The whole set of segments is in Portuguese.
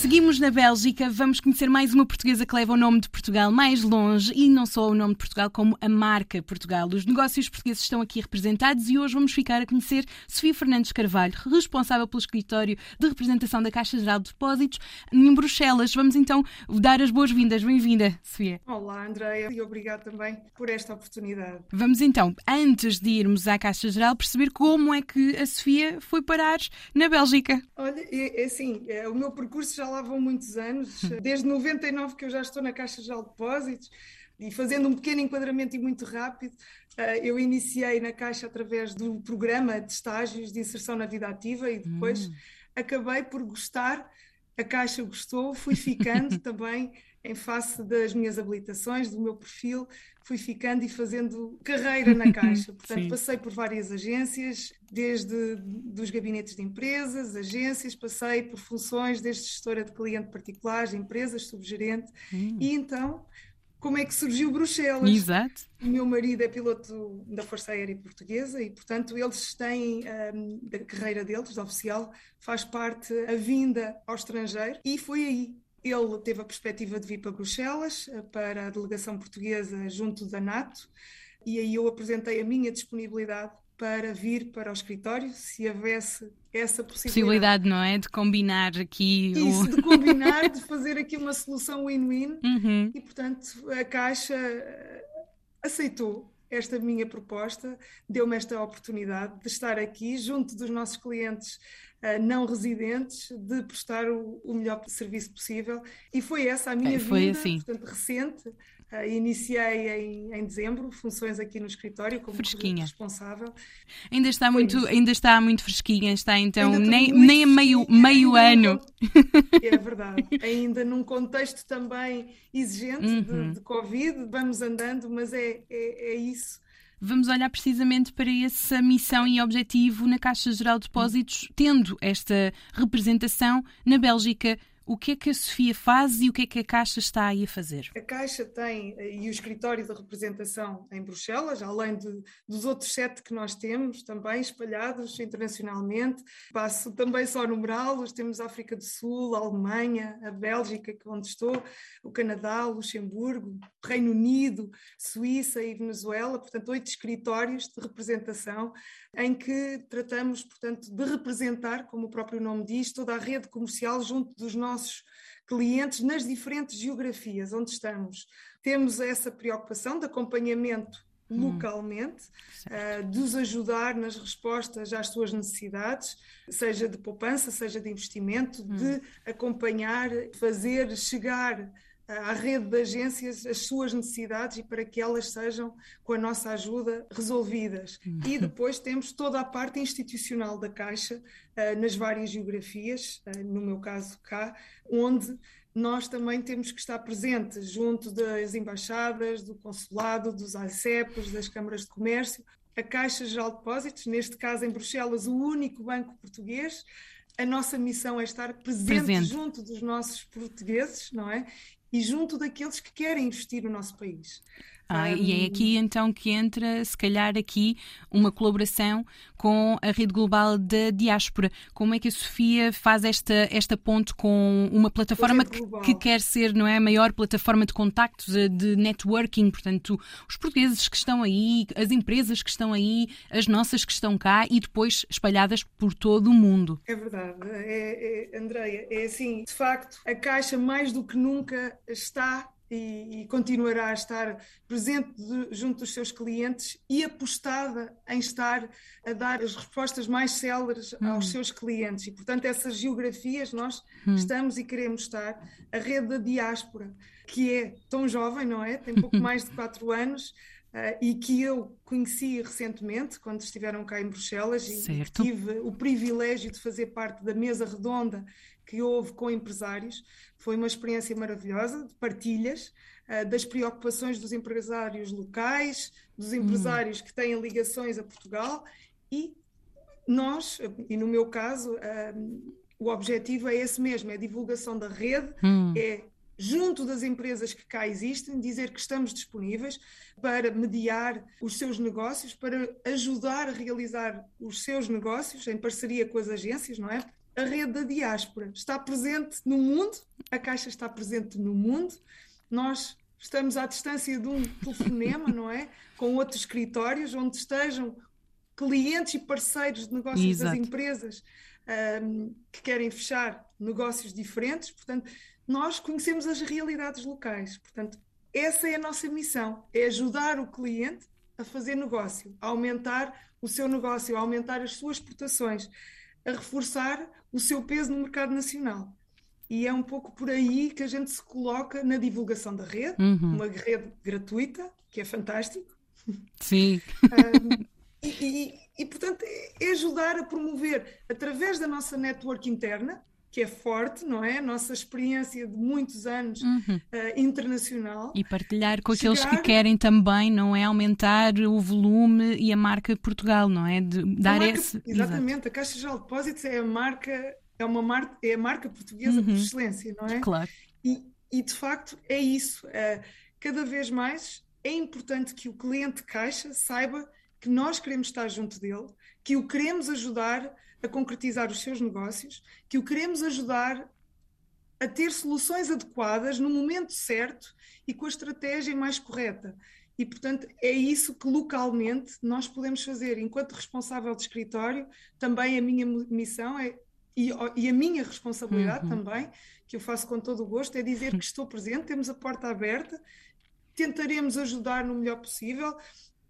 Seguimos na Bélgica, vamos conhecer mais uma portuguesa que leva o nome de Portugal mais longe e não só o nome de Portugal, como a marca Portugal. Os negócios portugueses estão aqui representados e hoje vamos ficar a conhecer Sofia Fernandes Carvalho, responsável pelo escritório de representação da Caixa Geral de Depósitos em Bruxelas. Vamos então dar as boas-vindas. Bem-vinda, Sofia. Olá, Andreia, e obrigado também por esta oportunidade. Vamos então, antes de irmos à Caixa Geral, perceber como é que a Sofia foi parar na Bélgica. Olha, é, é assim, é, o meu percurso já lá vão muitos anos, desde 99 que eu já estou na Caixa de Depósitos e fazendo um pequeno enquadramento e muito rápido, eh, eu iniciei na Caixa através do programa de estágios de inserção na vida ativa e depois hum. acabei por gostar, a Caixa gostou, fui ficando também em face das minhas habilitações, do meu perfil, fui ficando e fazendo carreira na Caixa. Portanto, Sim. passei por várias agências, desde dos gabinetes de empresas, agências, passei por funções desde gestora de cliente particular, de empresas, subgerente, hum. e então como é que surgiu Bruxelas. Exato. O meu marido é piloto da Força Aérea Portuguesa e, portanto, eles têm, um, da carreira deles, da oficial, faz parte a vinda ao estrangeiro e foi aí ele teve a perspectiva de vir para Bruxelas, eh, para a delegação portuguesa junto da NATO, e aí eu apresentei a minha disponibilidade para vir para o escritório, se houvesse essa possibilidade. Possibilidade, não é? De combinar aqui. Isso, o... de combinar, de fazer aqui uma solução win-win. Uhum. E, portanto, a Caixa eh, aceitou esta minha proposta, deu-me esta oportunidade de estar aqui junto dos nossos clientes não residentes, de prestar o, o, melhor serviço possível. E foi essa a minha é, foi vida, assim. portanto, recente. Uh, iniciei em, em, dezembro funções aqui no escritório como responsável. Ainda está muito, ainda está muito fresquinha, está então nem, nem a meio, meio ano. É verdade. ainda num contexto também exigente uhum. de, de, Covid, vamos andando, mas é, é, é isso vamos olhar precisamente para essa missão e objetivo na Caixa Geral de Depósitos, tendo esta representação na Bélgica o que é que a Sofia faz e o que é que a Caixa está aí a fazer? A Caixa tem, e o escritório de representação em Bruxelas, além de, dos outros sete que nós temos, também espalhados internacionalmente. Passo também só a numerá-los: temos a África do Sul, a Alemanha, a Bélgica, é onde estou, o Canadá, Luxemburgo, Reino Unido, Suíça e Venezuela, portanto, oito escritórios de representação em que tratamos, portanto, de representar, como o próprio nome diz, toda a rede comercial junto dos nossos clientes nas diferentes geografias onde estamos. Temos essa preocupação de acompanhamento hum. localmente, uh, de os ajudar nas respostas às suas necessidades, seja de poupança, seja de investimento, hum. de acompanhar, fazer chegar à rede de agências as suas necessidades e para que elas sejam, com a nossa ajuda, resolvidas. Uhum. E depois temos toda a parte institucional da Caixa, uh, nas várias geografias, uh, no meu caso cá, onde nós também temos que estar presentes junto das embaixadas, do consulado, dos ACEPs, das câmaras de comércio, a Caixa Geral de Depósitos, neste caso em Bruxelas, o único banco português, a nossa missão é estar presente, presente, junto dos nossos portugueses, não é? E junto daqueles que querem investir no nosso país. Ah, um... E é aqui então que entra, se calhar, aqui uma colaboração com a rede global da diáspora. Como é que a Sofia faz esta, esta ponte com uma plataforma que, que, quer ser não é, a maior plataforma de contactos, eh, de networking? Portanto, os portugueses que estão aí, as empresas que estão aí, as nossas que estão cá e depois espalhadas por todo o mundo. É verdade, é, é, Andreia, é assim, de facto, a Caixa mais do que nunca está e, e, continuará a estar presente de, junto dos seus clientes e apostada em estar a dar as respostas mais céleres hum. aos seus clientes. E, portanto, essas geografias nós hum. estamos e queremos estar. A rede da diáspora, que é tão jovem, não é? Tem pouco mais de quatro anos. Uh, e que eu conheci recentemente, quando estiveram cá em Bruxelas, certo. e tive o privilégio de fazer parte da mesa redonda que houve com empresários. Foi uma experiência maravilhosa de partilhas uh, das preocupações dos empresários locais, dos empresários hum. que têm ligações a Portugal e nós, e no meu caso, uh, o objetivo é esse mesmo, é a divulgação da rede, hum. é junto das empresas que cá existem, dizer que estamos disponíveis para mediar os seus negócios, para ajudar a realizar os seus negócios em parceria com as agências, não é? A rede da diáspora está presente no mundo, a Caixa está presente no mundo, nós estamos à distância de um telefonema, não é? Com outros escritórios onde estejam clientes e parceiros de negócios Exato. das empresas um, que querem fechar negócios diferentes. Portanto, nós conhecemos as realidades locais. Portanto, essa é a nossa missão: é ajudar o cliente a fazer negócio, a aumentar o seu negócio, a aumentar as suas exportações, a reforçar o seu peso no mercado nacional. E é um pouco por aí que a gente se coloca na divulgação da rede, uhum. uma rede gratuita, que é fantástico. Sim. Um, e, e, e, portanto, é ajudar a promover, através da nossa network interna, que é forte, não é? A nossa experiência de muitos anos uhum. uh, internacional. E partilhar com chegar... aqueles que querem também, não é? Aumentar o volume e a marca Portugal, não é? De dar marca, esse. Exatamente, Exato. a Caixa Geral de Depósitos é a marca, é uma marca, é a marca portuguesa uhum. por excelência, não é? Claro. E, e de facto é isso. Uh, cada vez mais é importante que o cliente Caixa saiba que nós queremos estar junto dele, que o queremos ajudar a concretizar os seus negócios, que o queremos ajudar a ter soluções adequadas no momento certo e com a estratégia mais correta. E, portanto, é isso que localmente nós podemos fazer. Enquanto responsável de escritório, também a minha missão é, e, e a minha responsabilidade uhum. também, que eu faço com todo o gosto, é dizer que estou presente, temos a porta aberta, tentaremos ajudar no melhor possível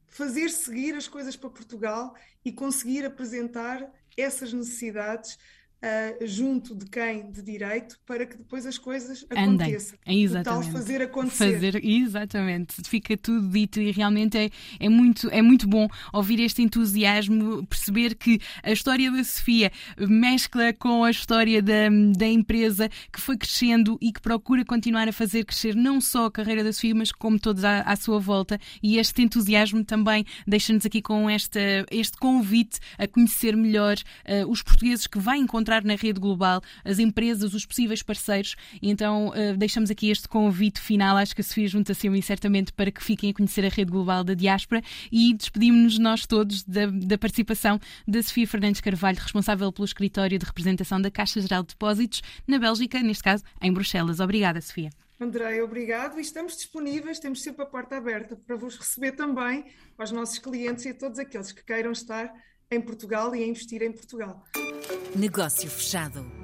fazer seguir as coisas para Portugal e conseguir apresentar essas necessidades uh, junto de quem de direito para que depois as coisas aconteçam. Andem. Exatamente. O tal fazer acontecer. Fazer, exatamente. Fica tudo dito e realmente é, é, muito, é muito bom ouvir este entusiasmo, perceber que a história da Sofia mescla com a história da, da empresa que foi crescendo e que procura continuar a fazer crescer não só a carreira da Sofia, mas como todos à, à sua volta. E este entusiasmo também deixa-nos aqui com esta, este convite a conhecer melhor uh, os portugueses que vai encontrar encontrar na rede global as empresas, os possíveis parceiros. Então uh, deixamos aqui este convite final. Acho que a Sofia junta-se a mim certamente para que fiquem a conhecer a rede global da diáspora e despedimos-nos nós todos da, da participação da Sofia Fernandes Carvalho, responsável pelo escritório de representação da Caixa Geral de Depósitos na Bélgica, neste caso em Bruxelas. Obrigada, Sofia. Andrei, obrigado. E estamos disponíveis, temos sempre a porta aberta para vos receber também, aos nossos clientes e a todos aqueles que queiram estar em Portugal e a investir em Portugal. Negócio fechado.